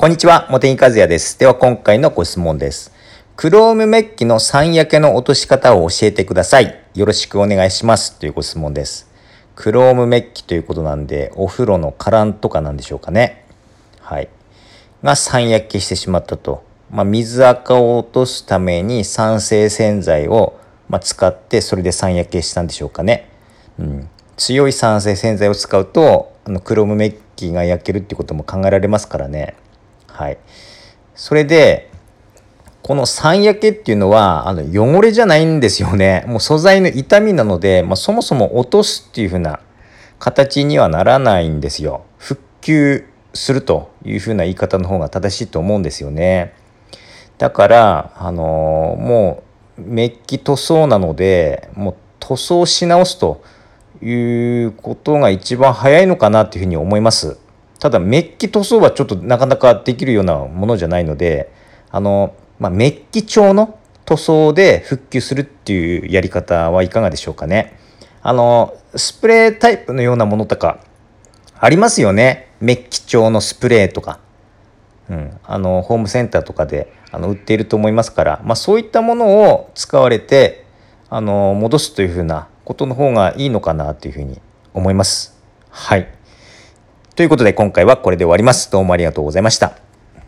こんにちは、茂木和也です。では今回のご質問です。クロームメッキの酸焼けの落とし方を教えてください。よろしくお願いします。というご質問です。クロームメッキということなんで、お風呂のカランとかなんでしょうかね。はい。が酸焼けしてしまったと。まあ、水垢を落とすために酸性洗剤を、ま、使って、それで酸焼けしたんでしょうかね。うん。強い酸性洗剤を使うと、あのクロームメッキが焼けるっていうことも考えられますからね。はい。それで、この酸焼けっていうのは、あの、汚れじゃないんですよね。もう素材の傷みなので、まあ、そもそも落とすっていう風な形にはならないんですよ。復旧するという風な言い方の方が正しいと思うんですよね。だから、あのーもう、メッキ塗装なので、もう塗装し直すということが一番早いのかなっていうふうに思います。ただメッキ塗装はちょっとなかなかできるようなものじゃないのであの、まあ、メッキ調の塗装で復旧するっていうやり方はいかがでしょうかね。あのスプレータイプのようなものとかありますよね。メッキ調のスプレーとか、うん、あのホームセンターとかであの売っていると思いますから、まあ、そういったものを使われてあの戻すというふうなことの方がいいのかなというふうに思います。はい。ということで今回はこれで終わります。どうもありがとうございました。